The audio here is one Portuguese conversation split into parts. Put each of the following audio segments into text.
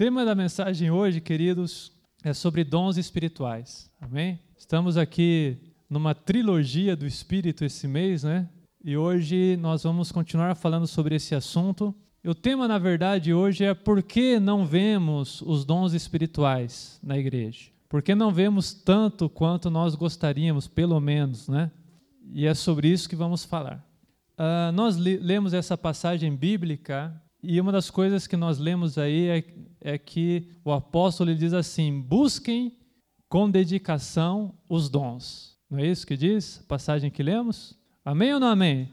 tema da mensagem hoje, queridos, é sobre dons espirituais. Amém? Estamos aqui numa trilogia do Espírito esse mês, né? E hoje nós vamos continuar falando sobre esse assunto. O tema, na verdade, hoje é por que não vemos os dons espirituais na igreja? Por que não vemos tanto quanto nós gostaríamos, pelo menos, né? E é sobre isso que vamos falar. Uh, nós lemos essa passagem bíblica e uma das coisas que nós lemos aí é, é que o apóstolo diz assim: busquem com dedicação os dons. Não é isso que diz a passagem que lemos? Amém ou não amém?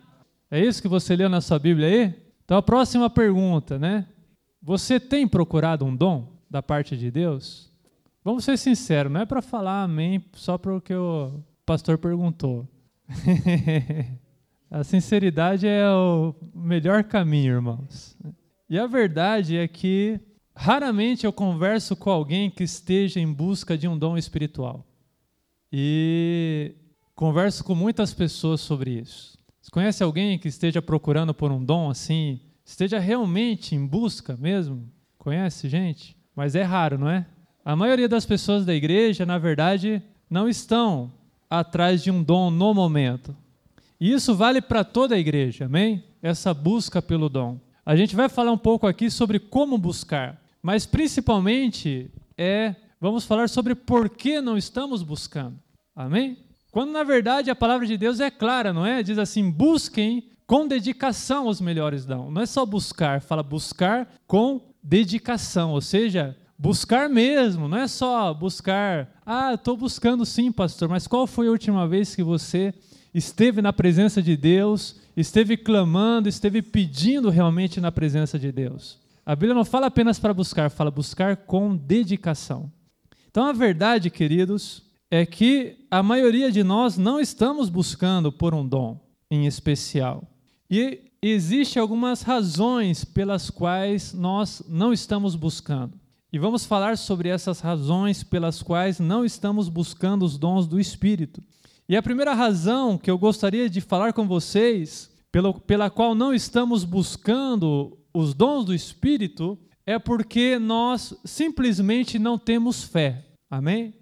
É isso que você leu na sua Bíblia aí? Então a próxima pergunta, né? Você tem procurado um dom da parte de Deus? Vamos ser sinceros, não é para falar amém só porque o pastor perguntou. a sinceridade é o melhor caminho, irmãos. E a verdade é que raramente eu converso com alguém que esteja em busca de um dom espiritual. E converso com muitas pessoas sobre isso. Você conhece alguém que esteja procurando por um dom assim, esteja realmente em busca mesmo? Conhece gente? Mas é raro, não é? A maioria das pessoas da igreja, na verdade, não estão atrás de um dom no momento. E isso vale para toda a igreja, amém? Essa busca pelo dom. A gente vai falar um pouco aqui sobre como buscar, mas principalmente é vamos falar sobre por que não estamos buscando. Amém? Quando na verdade a palavra de Deus é clara, não é? Diz assim: busquem com dedicação os melhores dão. Não é só buscar, fala buscar com dedicação, ou seja, buscar mesmo, não é só buscar, ah, estou buscando sim, pastor, mas qual foi a última vez que você esteve na presença de Deus, esteve clamando, esteve pedindo realmente na presença de Deus? A Bíblia não fala apenas para buscar, fala buscar com dedicação. Então a verdade, queridos, é que a maioria de nós não estamos buscando por um dom em especial. E existem algumas razões pelas quais nós não estamos buscando. E vamos falar sobre essas razões pelas quais não estamos buscando os dons do Espírito. E a primeira razão que eu gostaria de falar com vocês, pelo, pela qual não estamos buscando os dons do Espírito, é porque nós simplesmente não temos fé. Amém?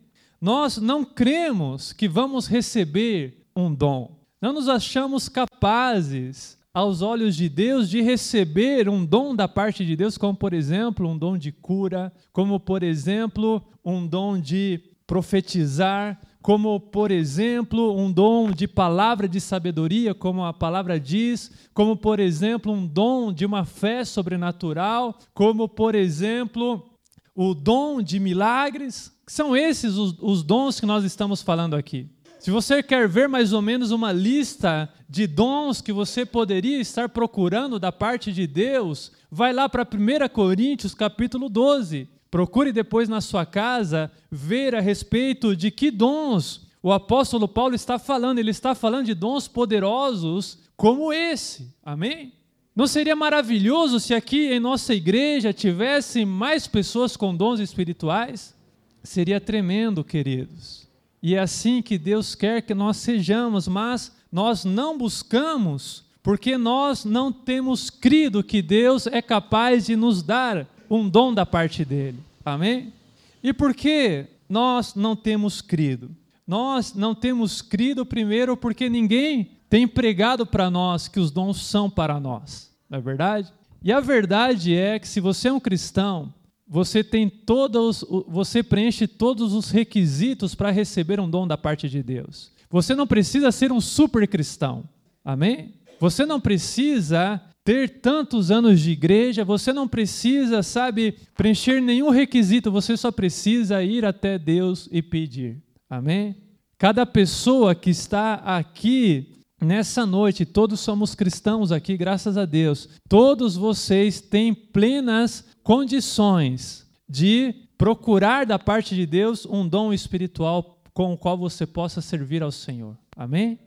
Nós não cremos que vamos receber um dom. Não nos achamos capazes, aos olhos de Deus, de receber um dom da parte de Deus, como por exemplo, um dom de cura, como por exemplo, um dom de profetizar, como por exemplo, um dom de palavra de sabedoria, como a palavra diz, como por exemplo, um dom de uma fé sobrenatural, como por exemplo, o dom de milagres, são esses os, os dons que nós estamos falando aqui. Se você quer ver mais ou menos uma lista de dons que você poderia estar procurando da parte de Deus, vai lá para 1 Coríntios capítulo 12. Procure depois na sua casa ver a respeito de que dons o apóstolo Paulo está falando. Ele está falando de dons poderosos como esse. Amém? Não seria maravilhoso se aqui em nossa igreja tivesse mais pessoas com dons espirituais? Seria tremendo, queridos. E é assim que Deus quer que nós sejamos, mas nós não buscamos porque nós não temos crido que Deus é capaz de nos dar um dom da parte dele. Amém? E por que nós não temos crido? Nós não temos crido primeiro porque ninguém tem pregado para nós que os dons são para nós. Não é verdade? E a verdade é que se você é um cristão, você tem todos, você preenche todos os requisitos para receber um dom da parte de Deus. Você não precisa ser um super cristão. Amém? Você não precisa ter tantos anos de igreja, você não precisa, sabe, preencher nenhum requisito, você só precisa ir até Deus e pedir. Amém? Cada pessoa que está aqui nessa noite, todos somos cristãos aqui, graças a Deus. Todos vocês têm plenas condições de procurar da parte de Deus um dom espiritual com o qual você possa servir ao Senhor. Amém?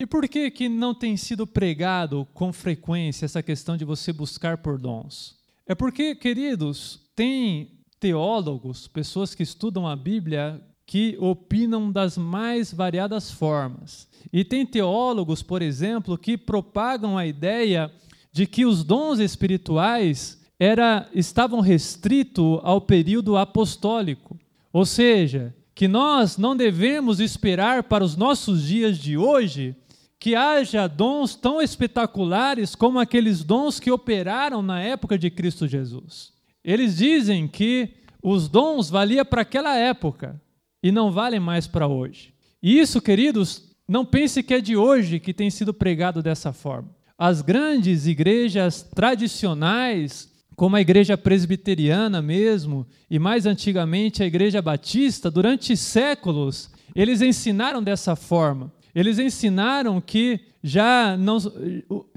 E por que que não tem sido pregado com frequência essa questão de você buscar por dons? É porque, queridos, tem teólogos, pessoas que estudam a Bíblia, que opinam das mais variadas formas. E tem teólogos, por exemplo, que propagam a ideia de que os dons espirituais era, estavam restritos ao período apostólico. Ou seja, que nós não devemos esperar para os nossos dias de hoje que haja dons tão espetaculares como aqueles dons que operaram na época de Cristo Jesus. Eles dizem que os dons valiam para aquela época e não valem mais para hoje. E isso, queridos, não pense que é de hoje que tem sido pregado dessa forma. As grandes igrejas tradicionais como a igreja presbiteriana mesmo, e mais antigamente a igreja batista, durante séculos, eles ensinaram dessa forma. Eles ensinaram que já não,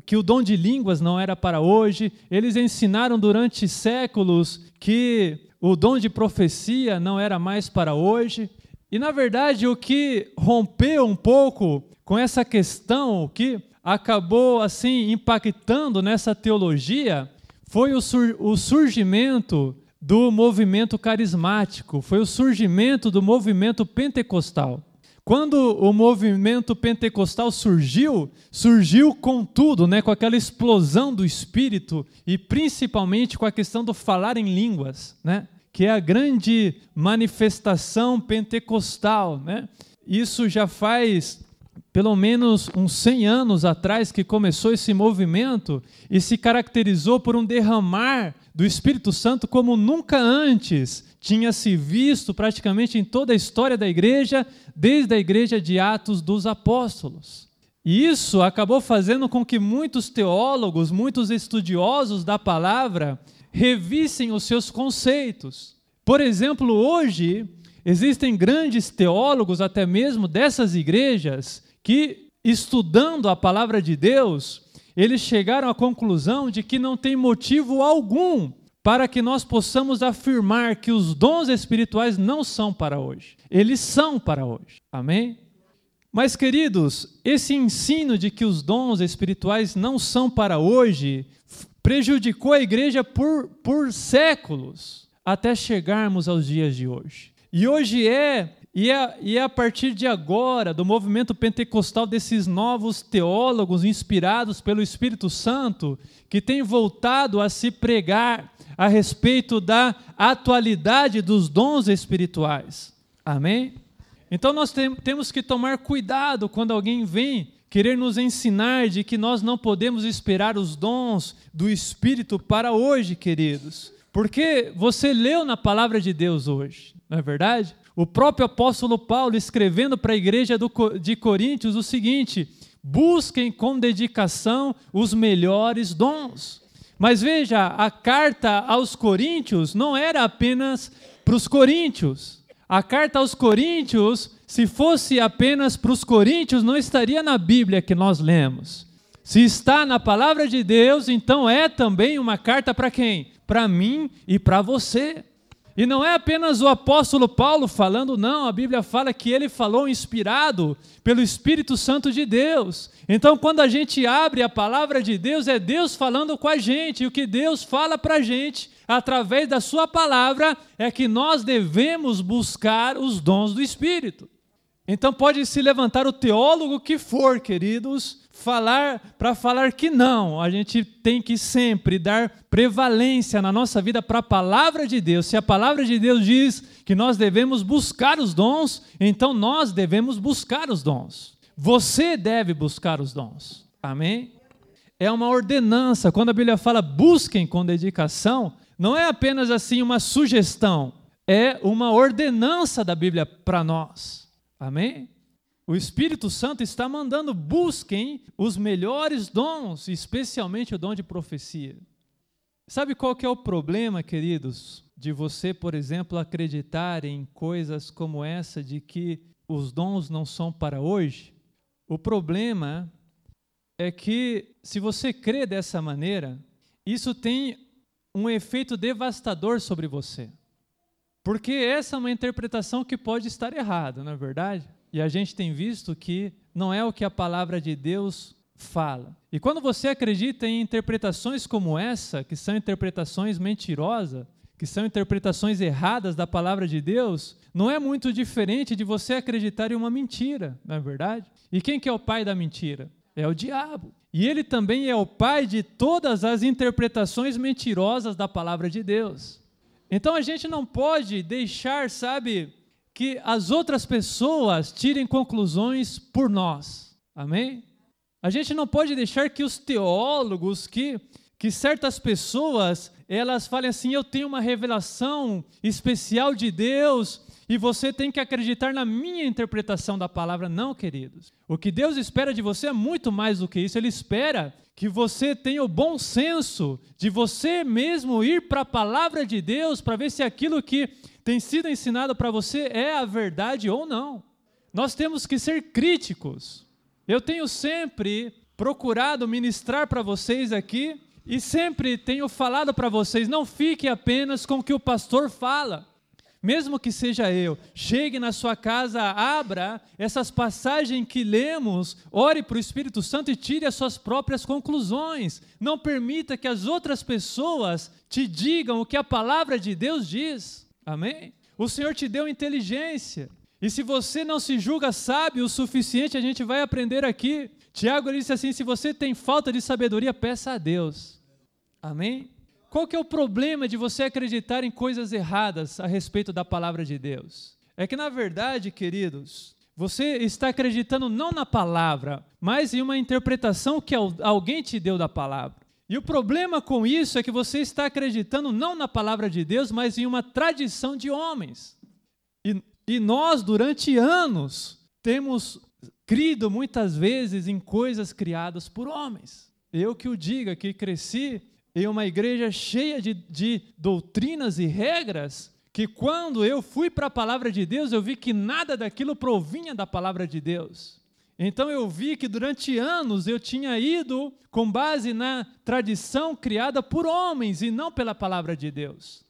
que o dom de línguas não era para hoje. Eles ensinaram durante séculos que o dom de profecia não era mais para hoje. E na verdade, o que rompeu um pouco com essa questão, o que acabou assim impactando nessa teologia, foi o, sur o surgimento do movimento carismático, foi o surgimento do movimento pentecostal. Quando o movimento pentecostal surgiu, surgiu com tudo, né, com aquela explosão do espírito e principalmente com a questão do falar em línguas, né, que é a grande manifestação pentecostal, né? Isso já faz pelo menos uns 100 anos atrás que começou esse movimento e se caracterizou por um derramar do Espírito Santo como nunca antes tinha se visto praticamente em toda a história da igreja, desde a igreja de Atos dos Apóstolos. E isso acabou fazendo com que muitos teólogos, muitos estudiosos da palavra, revissem os seus conceitos. Por exemplo, hoje existem grandes teólogos, até mesmo dessas igrejas, que, estudando a palavra de Deus, eles chegaram à conclusão de que não tem motivo algum para que nós possamos afirmar que os dons espirituais não são para hoje. Eles são para hoje. Amém? Mas, queridos, esse ensino de que os dons espirituais não são para hoje prejudicou a igreja por, por séculos, até chegarmos aos dias de hoje. E hoje é e é, e é a partir de agora, do movimento pentecostal, desses novos teólogos inspirados pelo Espírito Santo, que têm voltado a se pregar a respeito da atualidade dos dons espirituais. Amém? Então nós tem, temos que tomar cuidado quando alguém vem querer nos ensinar de que nós não podemos esperar os dons do Espírito para hoje, queridos. Porque você leu na palavra de Deus hoje, não é verdade? O próprio apóstolo Paulo escrevendo para a igreja de Coríntios o seguinte: busquem com dedicação os melhores dons. Mas veja, a carta aos Coríntios não era apenas para os coríntios. A carta aos Coríntios, se fosse apenas para os coríntios, não estaria na Bíblia que nós lemos. Se está na palavra de Deus, então é também uma carta para quem? Para mim e para você. E não é apenas o apóstolo Paulo falando, não, a Bíblia fala que ele falou inspirado pelo Espírito Santo de Deus. Então, quando a gente abre a palavra de Deus, é Deus falando com a gente, e o que Deus fala para a gente, através da Sua palavra, é que nós devemos buscar os dons do Espírito. Então, pode se levantar o teólogo que for, queridos, falar para falar que não. A gente tem que sempre dar prevalência na nossa vida para a palavra de Deus. Se a palavra de Deus diz que nós devemos buscar os dons, então nós devemos buscar os dons. Você deve buscar os dons. Amém? É uma ordenança. Quando a Bíblia fala busquem com dedicação, não é apenas assim uma sugestão, é uma ordenança da Bíblia para nós. Amém? O Espírito Santo está mandando busquem os melhores dons, especialmente o dom de profecia. Sabe qual que é o problema, queridos, de você, por exemplo, acreditar em coisas como essa de que os dons não são para hoje? O problema é que se você crê dessa maneira, isso tem um efeito devastador sobre você. Porque essa é uma interpretação que pode estar errada, não é verdade? E a gente tem visto que não é o que a palavra de Deus fala. E quando você acredita em interpretações como essa, que são interpretações mentirosas, que são interpretações erradas da palavra de Deus, não é muito diferente de você acreditar em uma mentira, não é verdade? E quem que é o pai da mentira? É o diabo. E ele também é o pai de todas as interpretações mentirosas da palavra de Deus. Então a gente não pode deixar, sabe, que as outras pessoas tirem conclusões por nós. Amém? A gente não pode deixar que os teólogos, que, que certas pessoas, elas falem assim: eu tenho uma revelação especial de Deus e você tem que acreditar na minha interpretação da palavra. Não, queridos. O que Deus espera de você é muito mais do que isso. Ele espera que você tenha o bom senso de você mesmo ir para a palavra de Deus para ver se aquilo que tem sido ensinado para você é a verdade ou não. Nós temos que ser críticos. Eu tenho sempre procurado ministrar para vocês aqui e sempre tenho falado para vocês: não fique apenas com o que o pastor fala mesmo que seja eu, chegue na sua casa, abra essas passagens que lemos, ore para o Espírito Santo e tire as suas próprias conclusões. Não permita que as outras pessoas te digam o que a palavra de Deus diz. Amém? O Senhor te deu inteligência. E se você não se julga sábio o suficiente, a gente vai aprender aqui. Tiago disse assim: se você tem falta de sabedoria, peça a Deus. Amém? Qual que é o problema de você acreditar em coisas erradas a respeito da palavra de Deus? É que na verdade, queridos, você está acreditando não na palavra, mas em uma interpretação que alguém te deu da palavra. E o problema com isso é que você está acreditando não na palavra de Deus, mas em uma tradição de homens. E, e nós, durante anos, temos crido muitas vezes em coisas criadas por homens. Eu que o diga, que cresci em uma igreja cheia de, de doutrinas e regras, que quando eu fui para a palavra de Deus, eu vi que nada daquilo provinha da palavra de Deus. Então eu vi que durante anos eu tinha ido com base na tradição criada por homens e não pela palavra de Deus.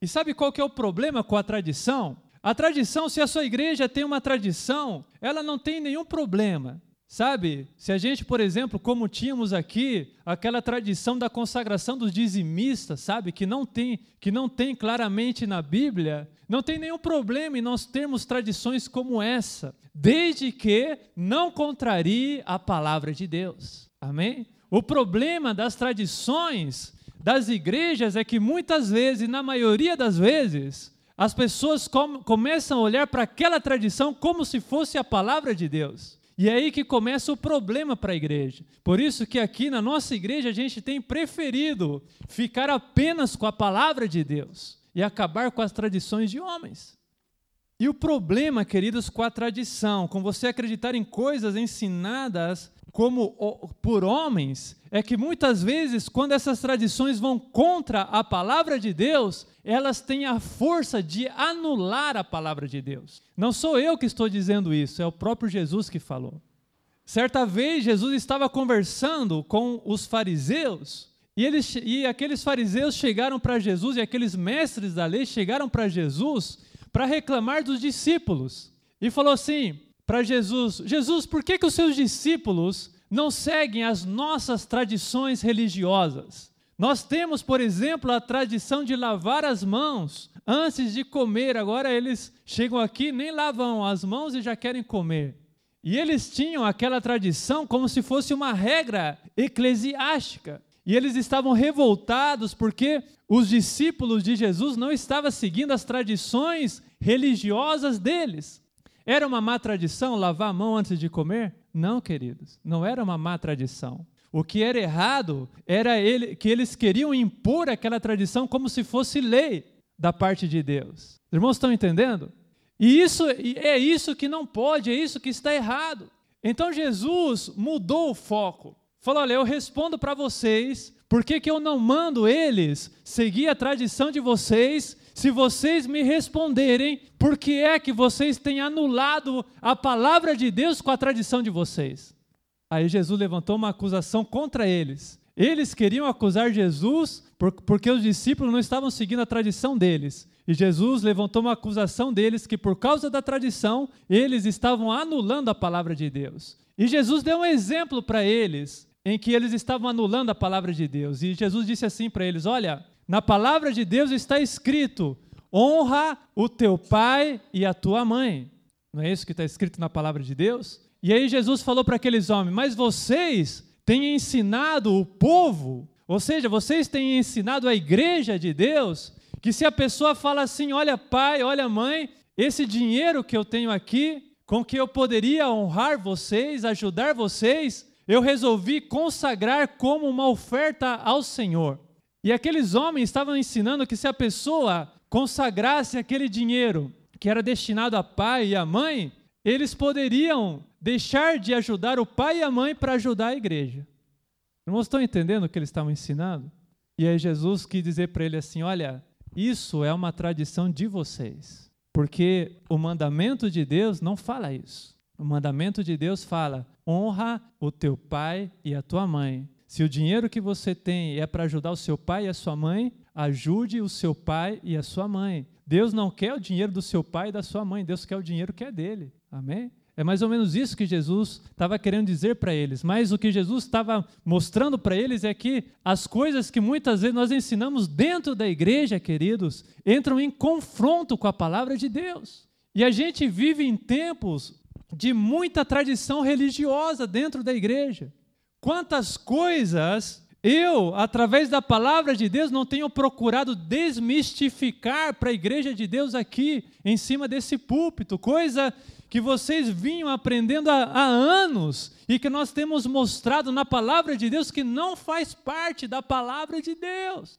E sabe qual que é o problema com a tradição? A tradição, se a sua igreja tem uma tradição, ela não tem nenhum problema. Sabe, se a gente, por exemplo, como tínhamos aqui, aquela tradição da consagração dos dizimistas, sabe, que não tem, que não tem claramente na Bíblia, não tem nenhum problema em nós termos tradições como essa, desde que não contrarie a palavra de Deus. Amém? O problema das tradições das igrejas é que muitas vezes, na maioria das vezes, as pessoas com, começam a olhar para aquela tradição como se fosse a palavra de Deus. E é aí que começa o problema para a igreja. Por isso que aqui na nossa igreja a gente tem preferido ficar apenas com a palavra de Deus e acabar com as tradições de homens. E o problema, queridos, com a tradição, com você acreditar em coisas ensinadas como por homens, é que muitas vezes, quando essas tradições vão contra a palavra de Deus, elas têm a força de anular a palavra de Deus. Não sou eu que estou dizendo isso, é o próprio Jesus que falou. Certa vez, Jesus estava conversando com os fariseus, e, eles, e aqueles fariseus chegaram para Jesus, e aqueles mestres da lei chegaram para Jesus para reclamar dos discípulos. E falou assim: para Jesus: Jesus, por que, que os seus discípulos não seguem as nossas tradições religiosas? Nós temos, por exemplo, a tradição de lavar as mãos antes de comer. Agora eles chegam aqui, nem lavam as mãos e já querem comer. E eles tinham aquela tradição como se fosse uma regra eclesiástica. E eles estavam revoltados porque os discípulos de Jesus não estavam seguindo as tradições religiosas deles. Era uma má tradição lavar a mão antes de comer? Não, queridos, não era uma má tradição. O que era errado era ele, que eles queriam impor aquela tradição como se fosse lei da parte de Deus. Os irmãos estão entendendo? E isso é isso que não pode, é isso que está errado. Então Jesus mudou o foco. Falou: olha, eu respondo para vocês, por que, que eu não mando eles seguir a tradição de vocês se vocês me responderem, por que é que vocês têm anulado a palavra de Deus com a tradição de vocês? Aí Jesus levantou uma acusação contra eles. Eles queriam acusar Jesus porque os discípulos não estavam seguindo a tradição deles. E Jesus levantou uma acusação deles que, por causa da tradição, eles estavam anulando a palavra de Deus. E Jesus deu um exemplo para eles em que eles estavam anulando a palavra de Deus. E Jesus disse assim para eles: Olha, na palavra de Deus está escrito: honra o teu pai e a tua mãe. Não é isso que está escrito na palavra de Deus? E aí Jesus falou para aqueles homens: Mas vocês têm ensinado o povo, ou seja, vocês têm ensinado a igreja de Deus, que se a pessoa fala assim: Olha, pai, olha, mãe, esse dinheiro que eu tenho aqui, com que eu poderia honrar vocês, ajudar vocês, eu resolvi consagrar como uma oferta ao Senhor. E aqueles homens estavam ensinando que se a pessoa consagrasse aquele dinheiro que era destinado a pai e a mãe, eles poderiam deixar de ajudar o pai e a mãe para ajudar a igreja. Não estão entendendo o que eles estavam ensinando? E aí Jesus quis dizer para ele assim: olha, isso é uma tradição de vocês, porque o mandamento de Deus não fala isso. O mandamento de Deus fala: honra o teu pai e a tua mãe. Se o dinheiro que você tem é para ajudar o seu pai e a sua mãe, ajude o seu pai e a sua mãe. Deus não quer o dinheiro do seu pai e da sua mãe, Deus quer o dinheiro que é dele. Amém? É mais ou menos isso que Jesus estava querendo dizer para eles. Mas o que Jesus estava mostrando para eles é que as coisas que muitas vezes nós ensinamos dentro da igreja, queridos, entram em confronto com a palavra de Deus. E a gente vive em tempos de muita tradição religiosa dentro da igreja. Quantas coisas eu, através da palavra de Deus, não tenho procurado desmistificar para a igreja de Deus aqui, em cima desse púlpito, coisa que vocês vinham aprendendo há, há, anos e que nós temos mostrado na palavra de Deus que não faz parte da palavra de Deus.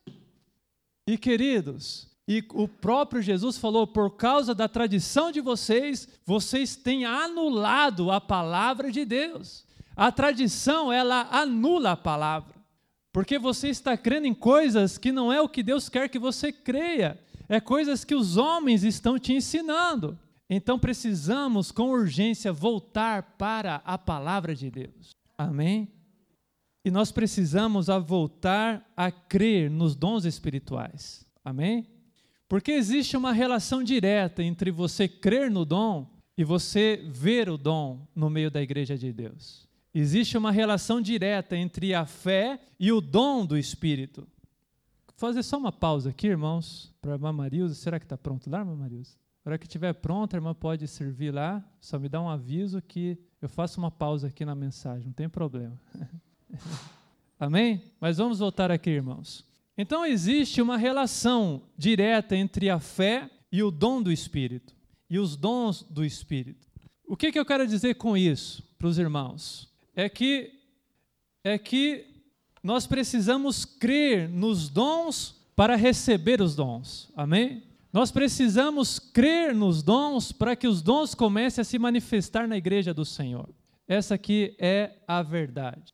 E queridos, e o próprio Jesus falou: por causa da tradição de vocês, vocês têm anulado a palavra de Deus. A tradição, ela anula a palavra. Porque você está crendo em coisas que não é o que Deus quer que você creia. É coisas que os homens estão te ensinando. Então precisamos, com urgência, voltar para a palavra de Deus. Amém? E nós precisamos a voltar a crer nos dons espirituais. Amém? Porque existe uma relação direta entre você crer no dom e você ver o dom no meio da igreja de Deus. Existe uma relação direta entre a fé e o dom do Espírito. Vou fazer só uma pausa aqui, irmãos, para a irmã Marilza. Será que está pronto lá, irmã Marilza? Na hora que estiver pronta, a irmã pode servir lá. Só me dá um aviso que eu faço uma pausa aqui na mensagem, não tem problema. Amém? Mas vamos voltar aqui, irmãos. Então existe uma relação direta entre a fé e o dom do Espírito, e os dons do Espírito. O que, que eu quero dizer com isso para os irmãos? É que, é que nós precisamos crer nos dons para receber os dons. Amém? Nós precisamos crer nos dons para que os dons comecem a se manifestar na igreja do Senhor. Essa aqui é a verdade.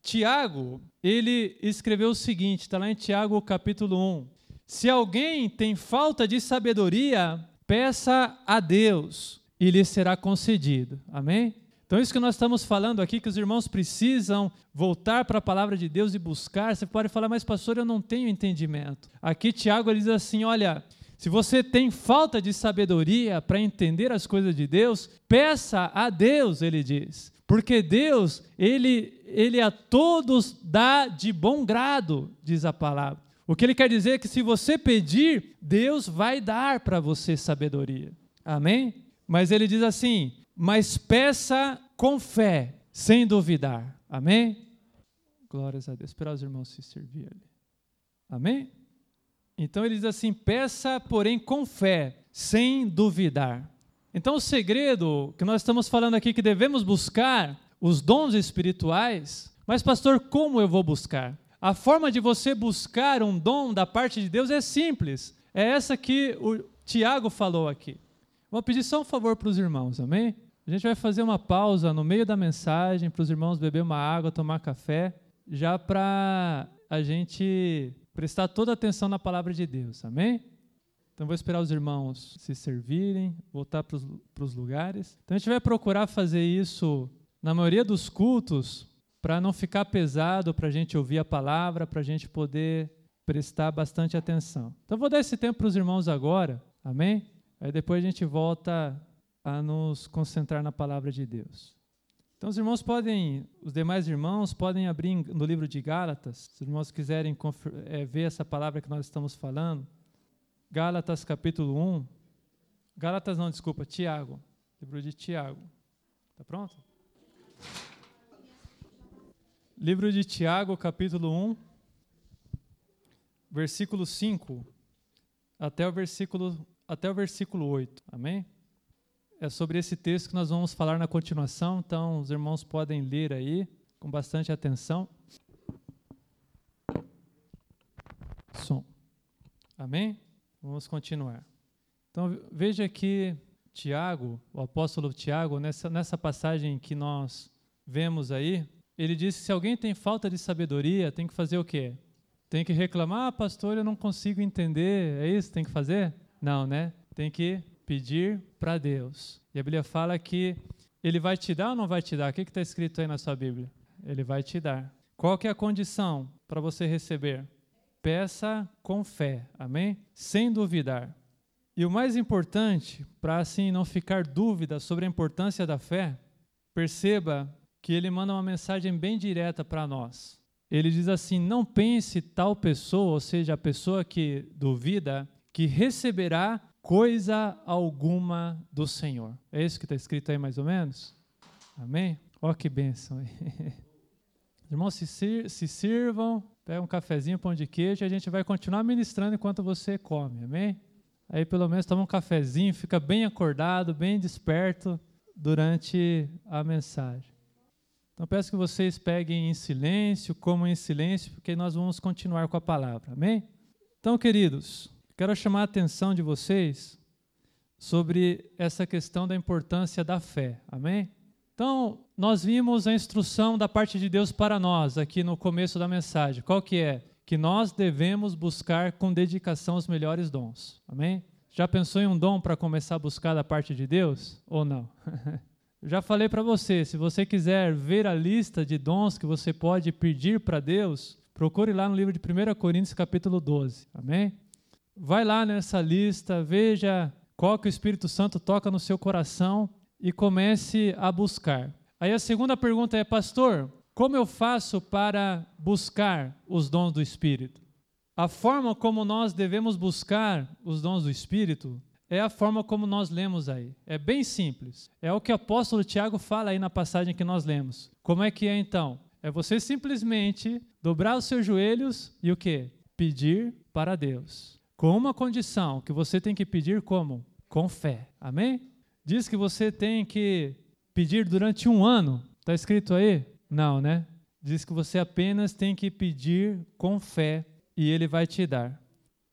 Tiago, ele escreveu o seguinte, está lá em Tiago capítulo 1. Se alguém tem falta de sabedoria, peça a Deus e lhe será concedido. Amém? Então, isso que nós estamos falando aqui, que os irmãos precisam voltar para a palavra de Deus e buscar. Você pode falar, mas pastor, eu não tenho entendimento. Aqui, Tiago ele diz assim: olha, se você tem falta de sabedoria para entender as coisas de Deus, peça a Deus, ele diz. Porque Deus, ele, ele a todos dá de bom grado, diz a palavra. O que ele quer dizer é que se você pedir, Deus vai dar para você sabedoria. Amém? Mas ele diz assim: mas peça com fé, sem duvidar. Amém? Glórias a Deus. Esperar os irmãos se servir ali. Amém? Então ele diz assim: peça, porém, com fé, sem duvidar. Então, o segredo que nós estamos falando aqui que devemos buscar os dons espirituais, mas, pastor, como eu vou buscar? A forma de você buscar um dom da parte de Deus é simples. É essa que o Tiago falou aqui. Vou pedir só um favor para os irmãos, amém? A gente vai fazer uma pausa no meio da mensagem para os irmãos beber uma água, tomar café, já para a gente prestar toda a atenção na palavra de Deus, amém? Então, vou esperar os irmãos se servirem, voltar para os lugares. Então, a gente vai procurar fazer isso na maioria dos cultos, para não ficar pesado, para a gente ouvir a palavra, para a gente poder prestar bastante atenção. Então, vou dar esse tempo para os irmãos agora, amém? Aí depois a gente volta a nos concentrar na palavra de Deus. Então, os irmãos podem, os demais irmãos podem abrir no livro de Gálatas, se os irmãos quiserem é, ver essa palavra que nós estamos falando. Gálatas capítulo 1. Gálatas não, desculpa, Tiago. Livro de Tiago. Está pronto? Livro de Tiago, capítulo 1, versículo 5 até o versículo, até o versículo 8. Amém? É sobre esse texto que nós vamos falar na continuação, então os irmãos podem ler aí com bastante atenção. Som. Amém? Vamos continuar. Então veja aqui Tiago, o apóstolo Tiago, nessa, nessa passagem que nós vemos aí, ele diz que se alguém tem falta de sabedoria, tem que fazer o quê? Tem que reclamar, ah, pastor, eu não consigo entender, é isso que tem que fazer? Não, né? Tem que pedir para Deus. E a Bíblia fala que ele vai te dar ou não vai te dar? O que está escrito aí na sua Bíblia? Ele vai te dar. Qual que é a condição para você receber? Peça com fé, amém? Sem duvidar. E o mais importante, para assim não ficar dúvida sobre a importância da fé, perceba que ele manda uma mensagem bem direta para nós. Ele diz assim: Não pense tal pessoa, ou seja, a pessoa que duvida, que receberá coisa alguma do Senhor. É isso que está escrito aí mais ou menos? Amém? Ó, que bênção. Irmãos, se, sir se sirvam, pega um cafezinho, pão de queijo, e a gente vai continuar ministrando enquanto você come, amém? Aí pelo menos toma um cafezinho, fica bem acordado, bem desperto durante a mensagem. Então peço que vocês peguem em silêncio, comam em silêncio, porque nós vamos continuar com a palavra. Amém? Então, queridos, quero chamar a atenção de vocês sobre essa questão da importância da fé. Amém? Então, nós vimos a instrução da parte de Deus para nós aqui no começo da mensagem. Qual que é? que nós devemos buscar com dedicação os melhores dons. Amém? Já pensou em um dom para começar a buscar da parte de Deus ou não? Já falei para você, se você quiser ver a lista de dons que você pode pedir para Deus, procure lá no livro de 1 Coríntios capítulo 12. Amém? Vai lá nessa lista, veja qual que o Espírito Santo toca no seu coração e comece a buscar. Aí a segunda pergunta é, pastor, como eu faço para buscar os dons do Espírito? A forma como nós devemos buscar os dons do Espírito é a forma como nós lemos aí. É bem simples. É o que o apóstolo Tiago fala aí na passagem que nós lemos. Como é que é então? É você simplesmente dobrar os seus joelhos e o que? Pedir para Deus. Com uma condição que você tem que pedir como? Com fé. Amém? Diz que você tem que pedir durante um ano. Está escrito aí? Não, né? Diz que você apenas tem que pedir com fé e ele vai te dar.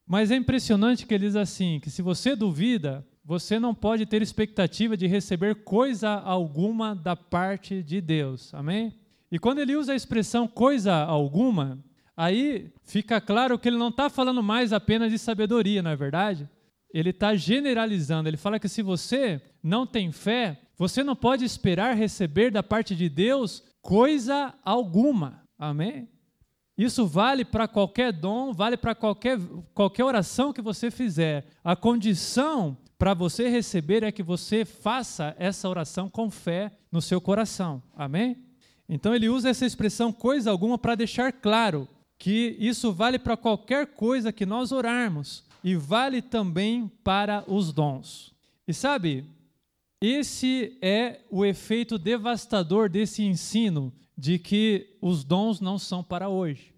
Mas é impressionante que ele diz assim: que se você duvida, você não pode ter expectativa de receber coisa alguma da parte de Deus. Amém? E quando ele usa a expressão coisa alguma, aí fica claro que ele não está falando mais apenas de sabedoria, não é verdade? Ele está generalizando. Ele fala que se você não tem fé, você não pode esperar receber da parte de Deus coisa alguma. Amém? Isso vale para qualquer dom, vale para qualquer, qualquer oração que você fizer. A condição para você receber é que você faça essa oração com fé no seu coração. Amém? Então ele usa essa expressão coisa alguma para deixar claro que isso vale para qualquer coisa que nós orarmos e vale também para os dons. E sabe, esse é o efeito devastador desse ensino de que os dons não são para hoje.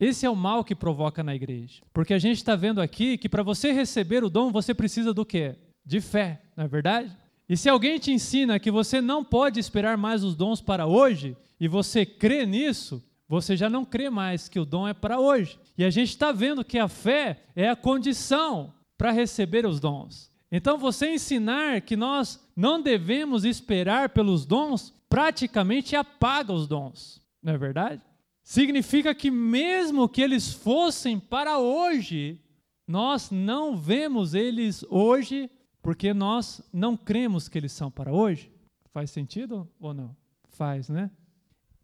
Esse é o mal que provoca na igreja. Porque a gente está vendo aqui que para você receber o dom, você precisa do quê? De fé, não é verdade? E se alguém te ensina que você não pode esperar mais os dons para hoje, e você crê nisso, você já não crê mais que o dom é para hoje. E a gente está vendo que a fé é a condição para receber os dons. Então, você ensinar que nós não devemos esperar pelos dons, praticamente apaga os dons, não é verdade? Significa que, mesmo que eles fossem para hoje, nós não vemos eles hoje porque nós não cremos que eles são para hoje. Faz sentido ou não? Faz, né?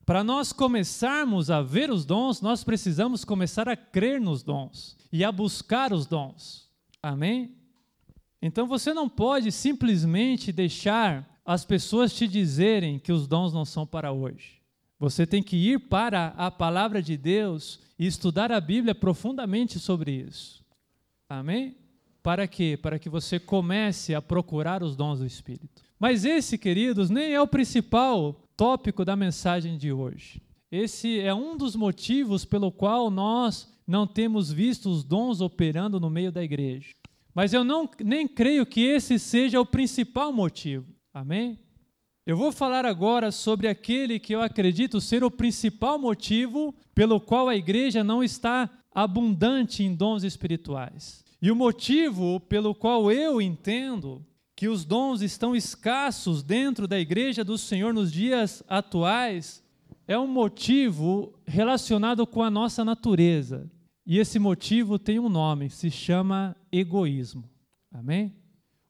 Para nós começarmos a ver os dons, nós precisamos começar a crer nos dons e a buscar os dons. Amém? Então você não pode simplesmente deixar as pessoas te dizerem que os dons não são para hoje. Você tem que ir para a palavra de Deus e estudar a Bíblia profundamente sobre isso. Amém? Para quê? Para que você comece a procurar os dons do Espírito. Mas esse, queridos, nem é o principal tópico da mensagem de hoje. Esse é um dos motivos pelo qual nós não temos visto os dons operando no meio da igreja. Mas eu não, nem creio que esse seja o principal motivo. Amém? Eu vou falar agora sobre aquele que eu acredito ser o principal motivo pelo qual a igreja não está abundante em dons espirituais. E o motivo pelo qual eu entendo que os dons estão escassos dentro da igreja do Senhor nos dias atuais é um motivo relacionado com a nossa natureza. E esse motivo tem um nome, se chama egoísmo. Amém?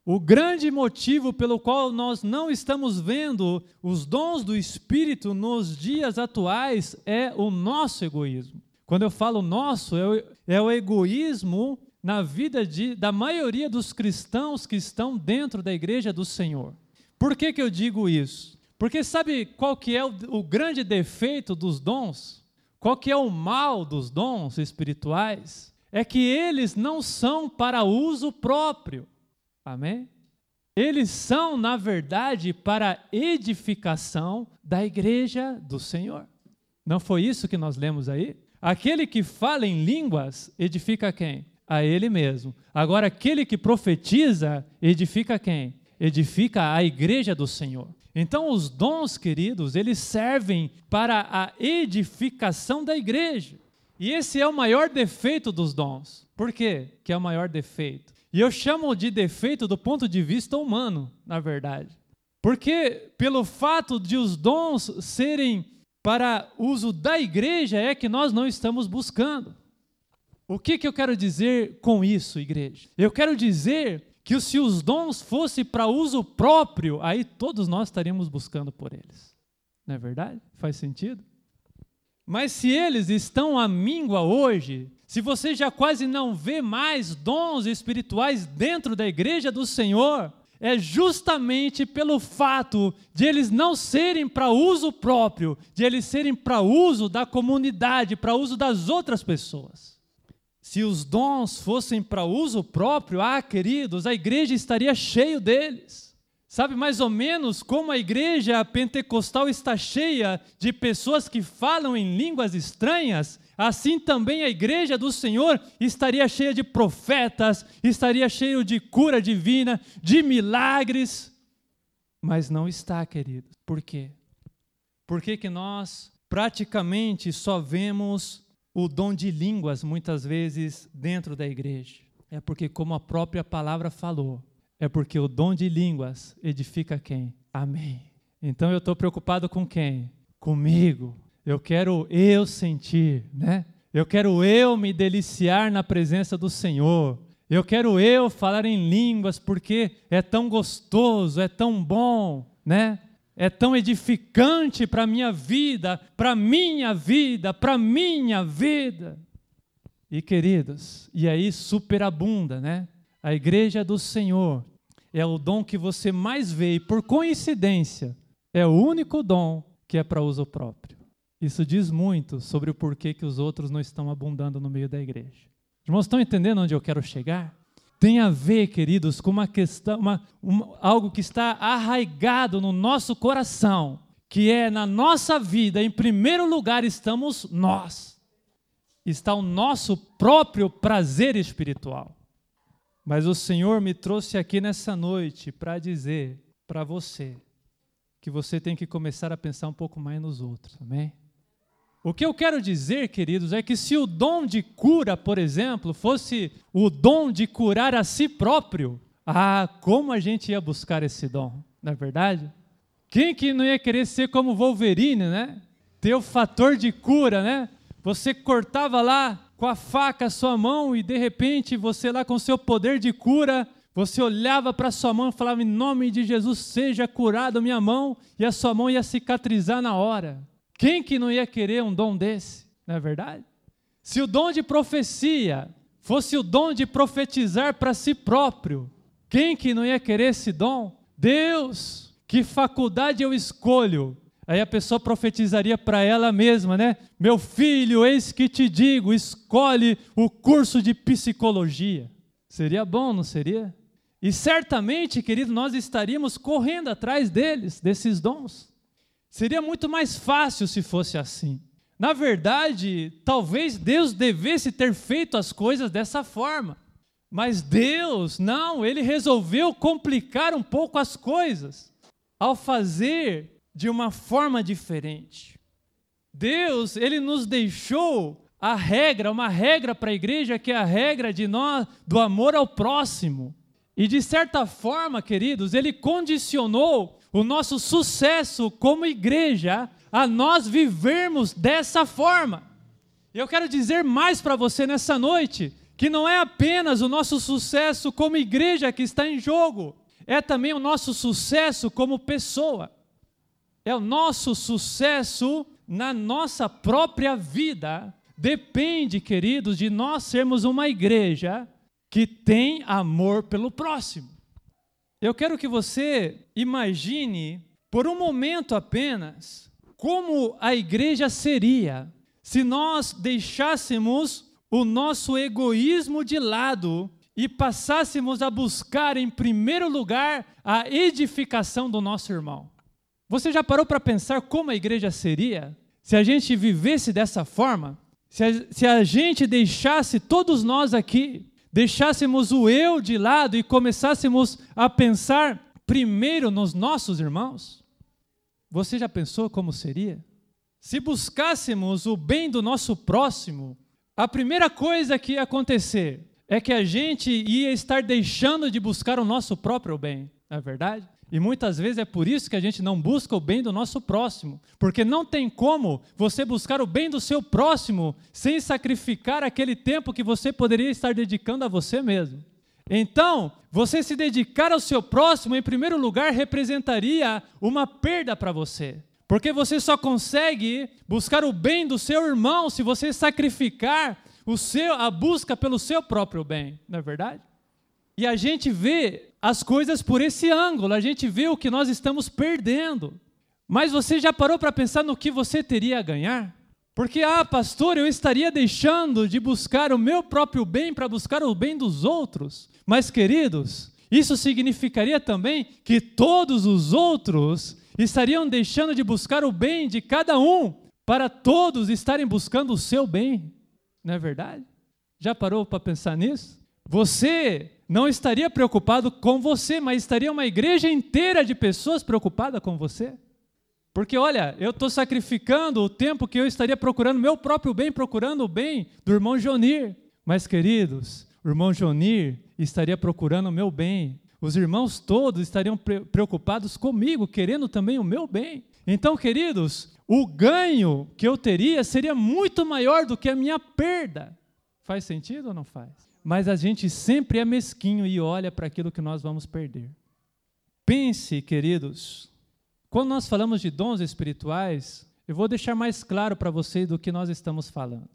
O grande motivo pelo qual nós não estamos vendo os dons do Espírito nos dias atuais é o nosso egoísmo. Quando eu falo nosso, é o, é egoísmo na vida de, da maioria dos cristãos que estão dentro da igreja do Senhor. Por que, que eu digo isso? Porque sabe qual que é o, o grande defeito dos dons? Qual que é o mal dos dons espirituais? É que eles não são para uso próprio. Amém? Eles são, na verdade, para edificação da igreja do Senhor. Não foi isso que nós lemos aí? Aquele que fala em línguas edifica quem? A ele mesmo. Agora, aquele que profetiza edifica quem? Edifica a igreja do Senhor. Então, os dons, queridos, eles servem para a edificação da igreja. E esse é o maior defeito dos dons. Por quê que é o maior defeito? E eu chamo de defeito do ponto de vista humano, na verdade. Porque pelo fato de os dons serem para uso da igreja é que nós não estamos buscando. O que, que eu quero dizer com isso, igreja? Eu quero dizer que se os dons fossem para uso próprio, aí todos nós estaríamos buscando por eles. Não é verdade? Faz sentido? Mas se eles estão à míngua hoje, se você já quase não vê mais dons espirituais dentro da igreja do Senhor, é justamente pelo fato de eles não serem para uso próprio, de eles serem para uso da comunidade, para uso das outras pessoas. Se os dons fossem para uso próprio, ah, queridos, a igreja estaria cheio deles. Sabe mais ou menos como a igreja pentecostal está cheia de pessoas que falam em línguas estranhas? Assim também a igreja do Senhor estaria cheia de profetas, estaria cheia de cura divina, de milagres. Mas não está, queridos. Por quê? Por que, que nós praticamente só vemos o dom de línguas muitas vezes dentro da igreja? É porque, como a própria palavra falou, é porque o dom de línguas edifica quem? Amém. Então eu estou preocupado com quem? Comigo. Eu quero eu sentir, né? Eu quero eu me deliciar na presença do Senhor. Eu quero eu falar em línguas porque é tão gostoso, é tão bom, né? É tão edificante para a minha vida, para a minha vida, para a minha vida. E queridos, e aí superabunda, né? A igreja do Senhor é o dom que você mais vê, e por coincidência, é o único dom que é para uso próprio. Isso diz muito sobre o porquê que os outros não estão abundando no meio da igreja. Irmãos, estão entendendo onde eu quero chegar? Tem a ver, queridos, com uma questão, uma, uma, algo que está arraigado no nosso coração, que é na nossa vida, em primeiro lugar, estamos nós. Está o nosso próprio prazer espiritual. Mas o Senhor me trouxe aqui nessa noite para dizer para você que você tem que começar a pensar um pouco mais nos outros, amém? O que eu quero dizer, queridos, é que se o dom de cura, por exemplo, fosse o dom de curar a si próprio, ah, como a gente ia buscar esse dom, não é verdade? Quem que não ia querer ser como Wolverine, né? Ter o fator de cura, né? Você cortava lá com a faca a sua mão e de repente você lá com seu poder de cura, você olhava para sua mão e falava em nome de Jesus seja curado minha mão e a sua mão ia cicatrizar na hora. Quem que não ia querer um dom desse? Não é verdade? Se o dom de profecia fosse o dom de profetizar para si próprio, quem que não ia querer esse dom? Deus, que faculdade eu escolho Aí a pessoa profetizaria para ela mesma, né? Meu filho, eis que te digo, escolhe o curso de psicologia. Seria bom, não seria? E certamente, querido, nós estaríamos correndo atrás deles, desses dons. Seria muito mais fácil se fosse assim. Na verdade, talvez Deus devesse ter feito as coisas dessa forma. Mas Deus, não, ele resolveu complicar um pouco as coisas ao fazer de uma forma diferente. Deus, ele nos deixou a regra, uma regra para a igreja que é a regra de nós do amor ao próximo. E de certa forma, queridos, ele condicionou o nosso sucesso como igreja a nós vivermos dessa forma. Eu quero dizer mais para você nessa noite, que não é apenas o nosso sucesso como igreja que está em jogo, é também o nosso sucesso como pessoa. É o nosso sucesso na nossa própria vida. Depende, queridos, de nós sermos uma igreja que tem amor pelo próximo. Eu quero que você imagine, por um momento apenas, como a igreja seria se nós deixássemos o nosso egoísmo de lado e passássemos a buscar em primeiro lugar a edificação do nosso irmão. Você já parou para pensar como a igreja seria se a gente vivesse dessa forma? Se a, se a gente deixasse todos nós aqui, deixássemos o eu de lado e começássemos a pensar primeiro nos nossos irmãos? Você já pensou como seria? Se buscássemos o bem do nosso próximo, a primeira coisa que ia acontecer é que a gente ia estar deixando de buscar o nosso próprio bem, não é verdade? E muitas vezes é por isso que a gente não busca o bem do nosso próximo, porque não tem como você buscar o bem do seu próximo sem sacrificar aquele tempo que você poderia estar dedicando a você mesmo. Então, você se dedicar ao seu próximo, em primeiro lugar, representaria uma perda para você. Porque você só consegue buscar o bem do seu irmão se você sacrificar o seu, a busca pelo seu próprio bem, não é verdade? E a gente vê as coisas por esse ângulo, a gente vê o que nós estamos perdendo. Mas você já parou para pensar no que você teria a ganhar? Porque, ah, pastor, eu estaria deixando de buscar o meu próprio bem para buscar o bem dos outros. Mas, queridos, isso significaria também que todos os outros estariam deixando de buscar o bem de cada um para todos estarem buscando o seu bem. Não é verdade? Já parou para pensar nisso? Você não estaria preocupado com você, mas estaria uma igreja inteira de pessoas preocupada com você. Porque, olha, eu estou sacrificando o tempo que eu estaria procurando meu próprio bem, procurando o bem do irmão Jonir. Mas, queridos, o irmão Jonir estaria procurando o meu bem. Os irmãos todos estariam preocupados comigo, querendo também o meu bem. Então, queridos, o ganho que eu teria seria muito maior do que a minha perda. Faz sentido ou não faz? Mas a gente sempre é mesquinho e olha para aquilo que nós vamos perder. Pense, queridos, quando nós falamos de dons espirituais, eu vou deixar mais claro para vocês do que nós estamos falando.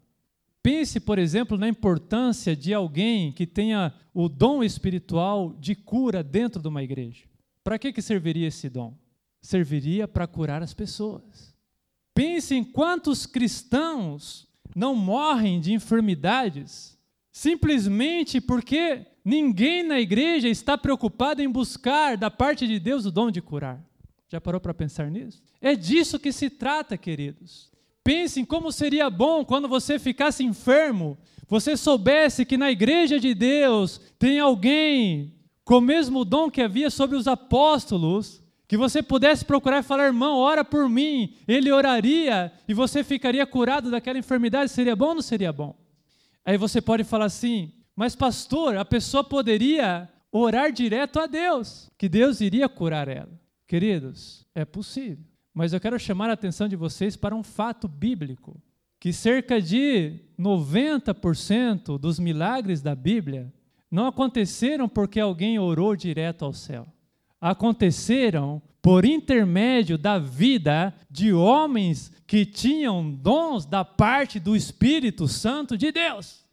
Pense, por exemplo, na importância de alguém que tenha o dom espiritual de cura dentro de uma igreja. Para que, que serviria esse dom? Serviria para curar as pessoas. Pense em quantos cristãos não morrem de enfermidades simplesmente porque ninguém na igreja está preocupado em buscar da parte de Deus o dom de curar. Já parou para pensar nisso? É disso que se trata, queridos. Pense em como seria bom quando você ficasse enfermo, você soubesse que na igreja de Deus tem alguém com o mesmo dom que havia sobre os apóstolos, que você pudesse procurar e falar, irmão, ora por mim, ele oraria e você ficaria curado daquela enfermidade, seria bom ou não seria bom? Aí você pode falar assim, mas pastor, a pessoa poderia orar direto a Deus, que Deus iria curar ela. Queridos, é possível. Mas eu quero chamar a atenção de vocês para um fato bíblico, que cerca de 90% dos milagres da Bíblia não aconteceram porque alguém orou direto ao céu. Aconteceram por intermédio da vida de homens que tinham dons da parte do Espírito Santo de Deus.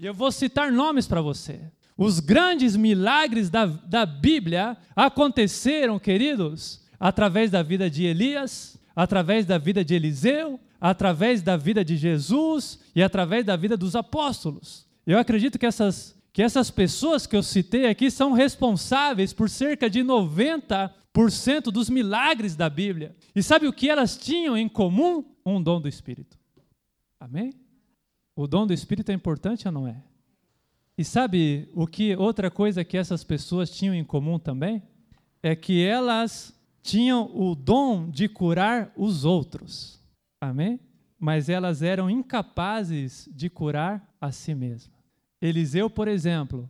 E eu vou citar nomes para você. Os grandes milagres da, da Bíblia aconteceram, queridos, através da vida de Elias, através da vida de Eliseu, através da vida de Jesus e através da vida dos apóstolos. Eu acredito que essas, que essas pessoas que eu citei aqui são responsáveis por cerca de 90% dos milagres da Bíblia. E sabe o que elas tinham em comum? Um dom do Espírito. Amém? O dom do Espírito é importante ou não é? E sabe o que outra coisa que essas pessoas tinham em comum também? É que elas tinham o dom de curar os outros. Amém? Mas elas eram incapazes de curar a si mesmas. Eliseu, por exemplo,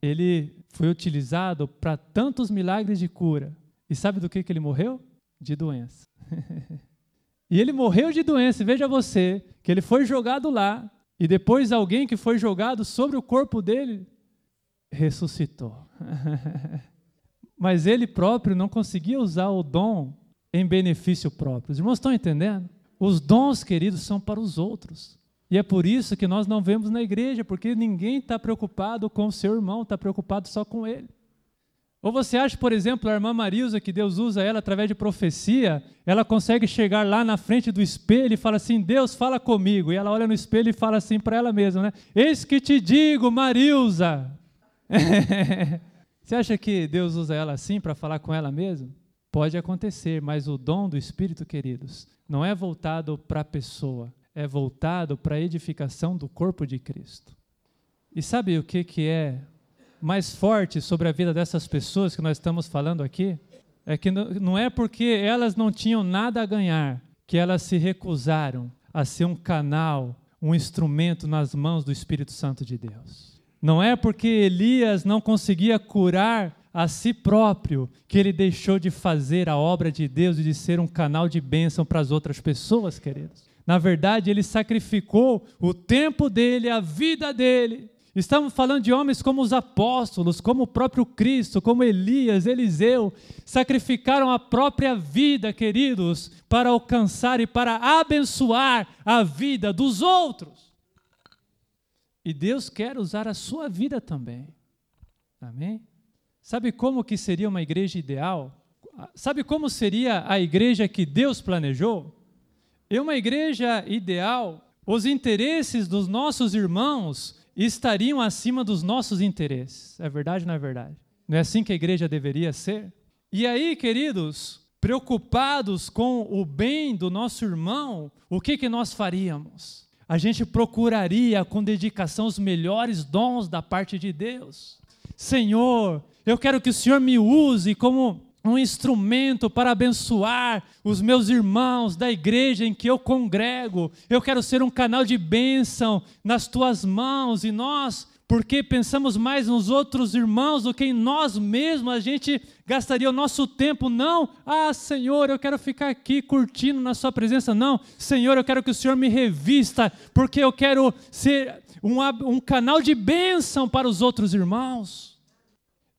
ele foi utilizado para tantos milagres de cura. E sabe do que, que ele morreu? De doença. e ele morreu de doença. Veja você, que ele foi jogado lá, e depois alguém que foi jogado sobre o corpo dele ressuscitou. Mas ele próprio não conseguia usar o dom em benefício próprio. Os irmãos estão entendendo? Os dons, queridos, são para os outros. E é por isso que nós não vemos na igreja, porque ninguém está preocupado com o seu irmão, está preocupado só com ele. Ou você acha, por exemplo, a irmã Marilza, que Deus usa ela através de profecia, ela consegue chegar lá na frente do espelho e fala assim: Deus, fala comigo. E ela olha no espelho e fala assim para ela mesma, né? Eis que te digo, Marilza. você acha que Deus usa ela assim para falar com ela mesma? Pode acontecer, mas o dom do Espírito, queridos, não é voltado para a pessoa, é voltado para a edificação do corpo de Cristo. E sabe o que, que é mais forte sobre a vida dessas pessoas que nós estamos falando aqui é que não é porque elas não tinham nada a ganhar que elas se recusaram a ser um canal, um instrumento nas mãos do Espírito Santo de Deus. Não é porque Elias não conseguia curar a si próprio que ele deixou de fazer a obra de Deus e de ser um canal de bênção para as outras pessoas, queridos. Na verdade, ele sacrificou o tempo dele, a vida dele, Estamos falando de homens como os apóstolos, como o próprio Cristo, como Elias, Eliseu, sacrificaram a própria vida, queridos, para alcançar e para abençoar a vida dos outros. E Deus quer usar a sua vida também. Amém? Sabe como que seria uma igreja ideal? Sabe como seria a igreja que Deus planejou? Em uma igreja ideal, os interesses dos nossos irmãos estariam acima dos nossos interesses. É verdade ou não é verdade? Não é assim que a igreja deveria ser? E aí, queridos, preocupados com o bem do nosso irmão, o que, que nós faríamos? A gente procuraria com dedicação os melhores dons da parte de Deus. Senhor, eu quero que o Senhor me use como um instrumento para abençoar os meus irmãos da igreja em que eu congrego. Eu quero ser um canal de bênção nas tuas mãos e nós, porque pensamos mais nos outros irmãos do que em nós mesmos, a gente gastaria o nosso tempo. Não, ah, Senhor, eu quero ficar aqui curtindo na Sua presença. Não, Senhor, eu quero que o Senhor me revista, porque eu quero ser um, um canal de bênção para os outros irmãos.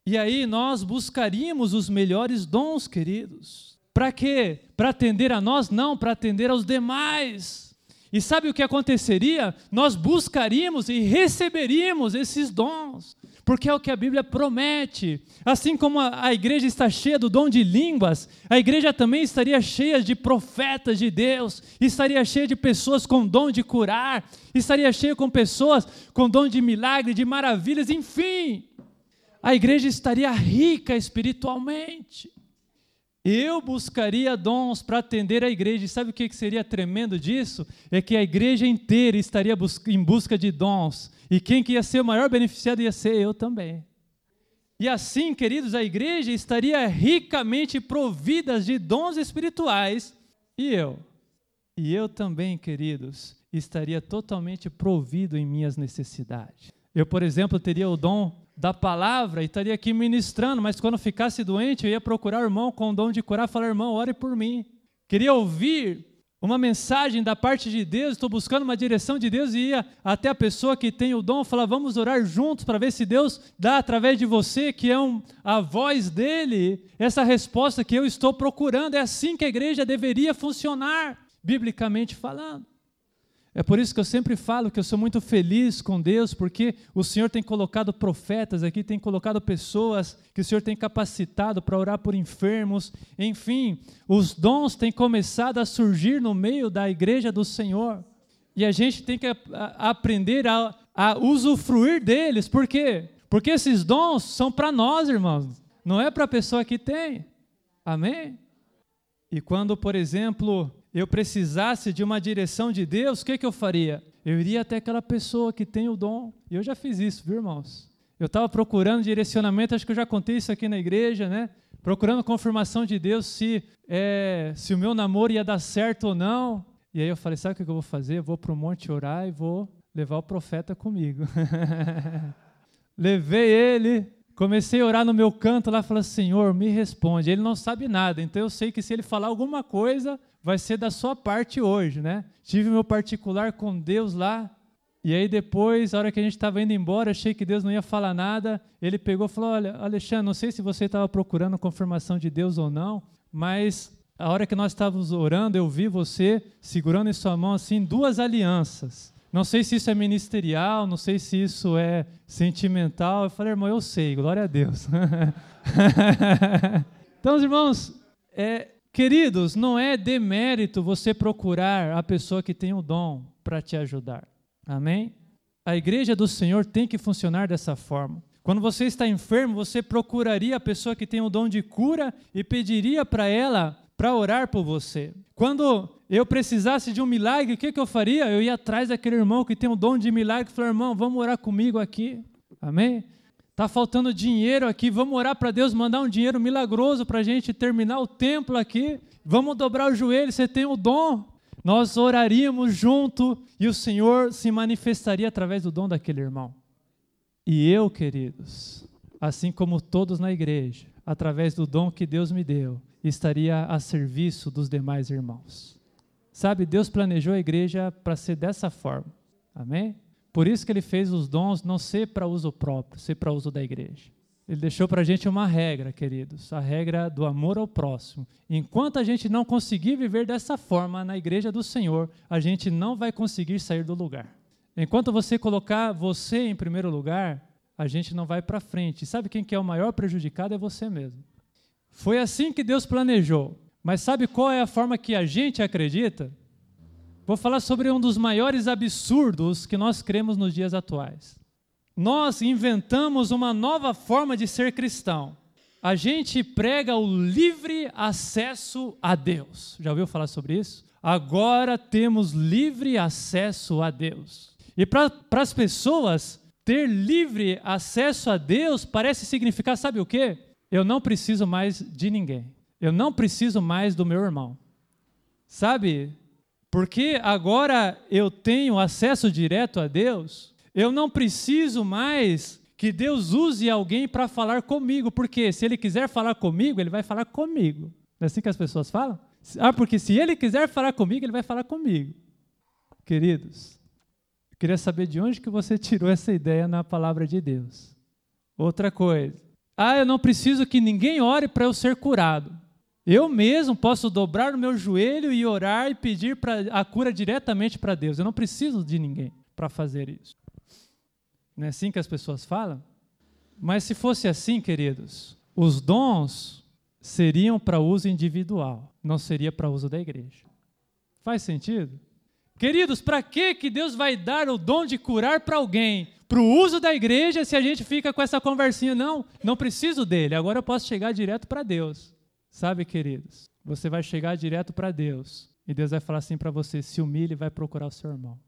E aí nós buscaríamos os melhores dons, queridos. Para quê? Para atender a nós? Não, para atender aos demais. E sabe o que aconteceria? Nós buscaríamos e receberíamos esses dons, porque é o que a Bíblia promete. Assim como a, a igreja está cheia do dom de línguas, a igreja também estaria cheia de profetas de Deus, estaria cheia de pessoas com dom de curar, estaria cheia com pessoas com dom de milagre, de maravilhas, enfim a igreja estaria rica espiritualmente. Eu buscaria dons para atender a igreja. E sabe o que seria tremendo disso? É que a igreja inteira estaria em busca de dons. E quem que ia ser o maior beneficiado ia ser eu também. E assim, queridos, a igreja estaria ricamente provida de dons espirituais. E eu? E eu também, queridos, estaria totalmente provido em minhas necessidades. Eu, por exemplo, teria o dom da palavra e estaria aqui ministrando, mas quando ficasse doente, eu ia procurar o irmão com o dom de curar, falar: irmão, ore por mim. Queria ouvir uma mensagem da parte de Deus, estou buscando uma direção de Deus e ia até a pessoa que tem o dom, falar: vamos orar juntos para ver se Deus dá através de você, que é um, a voz dele, essa resposta que eu estou procurando. É assim que a igreja deveria funcionar, biblicamente falando. É por isso que eu sempre falo que eu sou muito feliz com Deus, porque o Senhor tem colocado profetas aqui, tem colocado pessoas que o Senhor tem capacitado para orar por enfermos. Enfim, os dons têm começado a surgir no meio da igreja do Senhor. E a gente tem que aprender a, a usufruir deles. Por quê? Porque esses dons são para nós, irmãos, não é para a pessoa que tem. Amém? E quando, por exemplo, eu precisasse de uma direção de Deus, o que, que eu faria? Eu iria até aquela pessoa que tem o dom. E eu já fiz isso, viu, irmãos? Eu estava procurando direcionamento, acho que eu já contei isso aqui na igreja, né? Procurando confirmação de Deus se, é, se o meu namoro ia dar certo ou não. E aí eu falei: sabe o que eu vou fazer? Eu vou para o monte orar e vou levar o profeta comigo. Levei ele, comecei a orar no meu canto lá, falei: Senhor, me responde. Ele não sabe nada, então eu sei que se ele falar alguma coisa, vai ser da sua parte hoje, né? Tive meu particular com Deus lá, e aí depois, a hora que a gente estava indo embora, achei que Deus não ia falar nada. Ele pegou e falou: Olha, Alexandre, não sei se você estava procurando confirmação de Deus ou não, mas a hora que nós estávamos orando, eu vi você segurando em sua mão assim duas alianças. Não sei se isso é ministerial, não sei se isso é sentimental. Eu falei, irmão, eu sei, glória a Deus. então, irmãos, é, queridos, não é demérito você procurar a pessoa que tem o dom para te ajudar. Amém? A igreja do Senhor tem que funcionar dessa forma. Quando você está enfermo, você procuraria a pessoa que tem o dom de cura e pediria para ela para orar por você. Quando eu precisasse de um milagre, o que, que eu faria? Eu ia atrás daquele irmão que tem o dom de milagre e falar: irmão, vamos orar comigo aqui. Amém? Está faltando dinheiro aqui, vamos orar para Deus mandar um dinheiro milagroso para a gente terminar o templo aqui. Vamos dobrar o joelho, você tem o dom nós oraríamos junto e o Senhor se manifestaria através do dom daquele irmão. E eu, queridos, assim como todos na igreja, através do dom que Deus me deu, estaria a serviço dos demais irmãos. Sabe, Deus planejou a igreja para ser dessa forma. Amém? Por isso que ele fez os dons não ser para uso próprio, ser para uso da igreja. Ele deixou para a gente uma regra, queridos, a regra do amor ao próximo. Enquanto a gente não conseguir viver dessa forma na igreja do Senhor, a gente não vai conseguir sair do lugar. Enquanto você colocar você em primeiro lugar, a gente não vai para frente. Sabe quem que é o maior prejudicado? É você mesmo. Foi assim que Deus planejou. Mas sabe qual é a forma que a gente acredita? Vou falar sobre um dos maiores absurdos que nós cremos nos dias atuais nós inventamos uma nova forma de ser cristão. A gente prega o livre acesso a Deus. Já ouviu falar sobre isso? Agora temos livre acesso a Deus. E para as pessoas, ter livre acesso a Deus parece significar, sabe o quê? Eu não preciso mais de ninguém. Eu não preciso mais do meu irmão. Sabe? Porque agora eu tenho acesso direto a Deus, eu não preciso mais que Deus use alguém para falar comigo, porque se Ele quiser falar comigo, Ele vai falar comigo. Não é assim que as pessoas falam? Ah, porque se Ele quiser falar comigo, Ele vai falar comigo. Queridos, eu queria saber de onde que você tirou essa ideia na palavra de Deus. Outra coisa. Ah, eu não preciso que ninguém ore para eu ser curado. Eu mesmo posso dobrar o meu joelho e orar e pedir pra, a cura diretamente para Deus. Eu não preciso de ninguém para fazer isso. Não é assim que as pessoas falam? Mas se fosse assim, queridos, os dons seriam para uso individual, não seria para uso da igreja. Faz sentido? Queridos, para que que Deus vai dar o dom de curar para alguém? Para o uso da igreja, se a gente fica com essa conversinha, não, não preciso dele, agora eu posso chegar direto para Deus. Sabe, queridos, você vai chegar direto para Deus e Deus vai falar assim para você: se humilhe e vai procurar o seu irmão.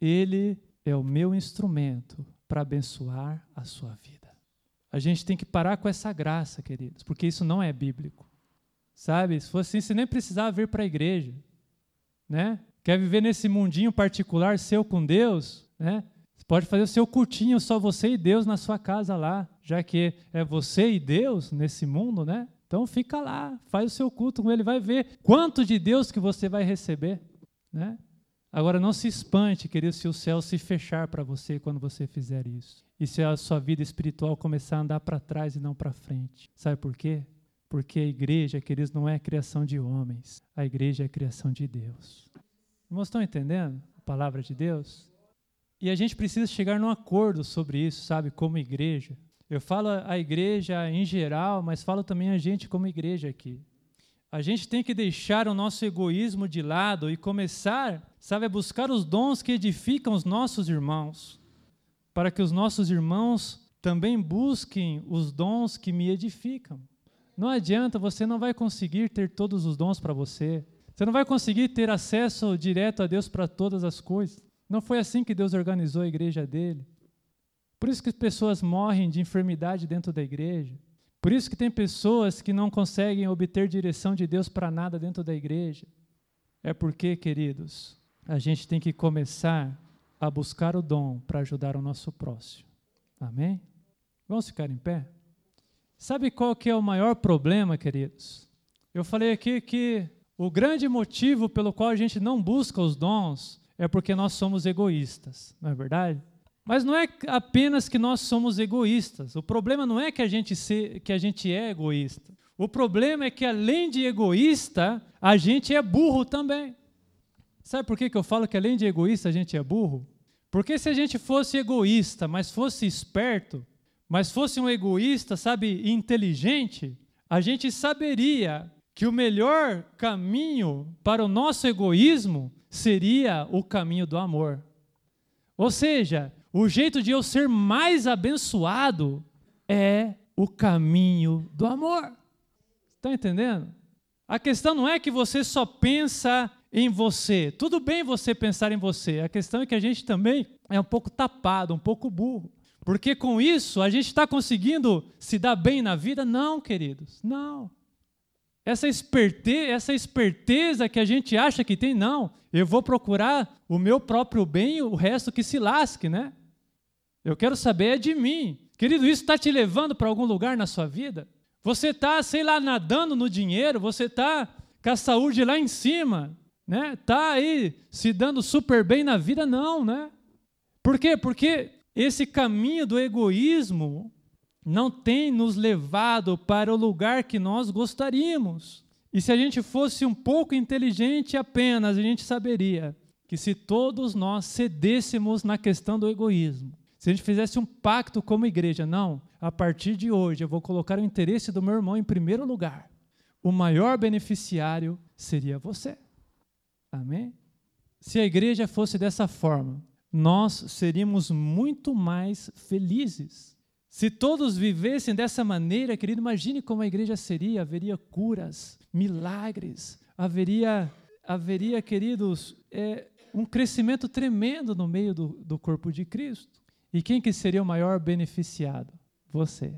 Ele é o meu instrumento para abençoar a sua vida. A gente tem que parar com essa graça, queridos, porque isso não é bíblico. Sabe? Se fosse assim, você nem precisava vir para a igreja. Né? Quer viver nesse mundinho particular seu com Deus? Né? Você pode fazer o seu cultinho só você e Deus na sua casa lá, já que é você e Deus nesse mundo, né? Então fica lá, faz o seu culto com ele, vai ver quanto de Deus que você vai receber, né? Agora, não se espante, querido, se o céu se fechar para você quando você fizer isso. E se a sua vida espiritual começar a andar para trás e não para frente. Sabe por quê? Porque a igreja, queridos, não é a criação de homens. A igreja é a criação de Deus. Irmãos, estão entendendo a palavra de Deus? E a gente precisa chegar num acordo sobre isso, sabe, como igreja. Eu falo a igreja em geral, mas falo também a gente como igreja aqui. A gente tem que deixar o nosso egoísmo de lado e começar, sabe, a buscar os dons que edificam os nossos irmãos, para que os nossos irmãos também busquem os dons que me edificam. Não adianta, você não vai conseguir ter todos os dons para você. Você não vai conseguir ter acesso direto a Deus para todas as coisas. Não foi assim que Deus organizou a igreja dele. Por isso que pessoas morrem de enfermidade dentro da igreja. Por isso que tem pessoas que não conseguem obter direção de Deus para nada dentro da igreja. É porque, queridos, a gente tem que começar a buscar o dom para ajudar o nosso próximo. Amém? Vamos ficar em pé? Sabe qual que é o maior problema, queridos? Eu falei aqui que o grande motivo pelo qual a gente não busca os dons é porque nós somos egoístas, não é verdade? Mas não é apenas que nós somos egoístas. O problema não é que a gente, se, que a gente é egoísta. O problema é que, além de egoísta, a gente é burro também. Sabe por que, que eu falo que, além de egoísta, a gente é burro? Porque se a gente fosse egoísta, mas fosse esperto, mas fosse um egoísta, sabe, inteligente, a gente saberia que o melhor caminho para o nosso egoísmo seria o caminho do amor. Ou seja, o jeito de eu ser mais abençoado é o caminho do amor. Está entendendo? A questão não é que você só pensa em você. Tudo bem você pensar em você. A questão é que a gente também é um pouco tapado, um pouco burro. Porque com isso a gente está conseguindo se dar bem na vida? Não, queridos, não. Essa esperteza, essa esperteza que a gente acha que tem, não. Eu vou procurar o meu próprio bem o resto que se lasque, né? Eu quero saber é de mim. Querido, isso está te levando para algum lugar na sua vida? Você está, sei lá, nadando no dinheiro, você está com a saúde lá em cima, né? Está aí se dando super bem na vida? Não, né? Por quê? Porque esse caminho do egoísmo não tem nos levado para o lugar que nós gostaríamos. E se a gente fosse um pouco inteligente apenas, a gente saberia que se todos nós cedêssemos na questão do egoísmo, se a gente fizesse um pacto como igreja, não, a partir de hoje eu vou colocar o interesse do meu irmão em primeiro lugar. O maior beneficiário seria você. Amém? Se a igreja fosse dessa forma, nós seríamos muito mais felizes. Se todos vivessem dessa maneira, querido, imagine como a igreja seria: haveria curas, milagres, haveria, haveria queridos, é, um crescimento tremendo no meio do, do corpo de Cristo. E quem que seria o maior beneficiado? Você.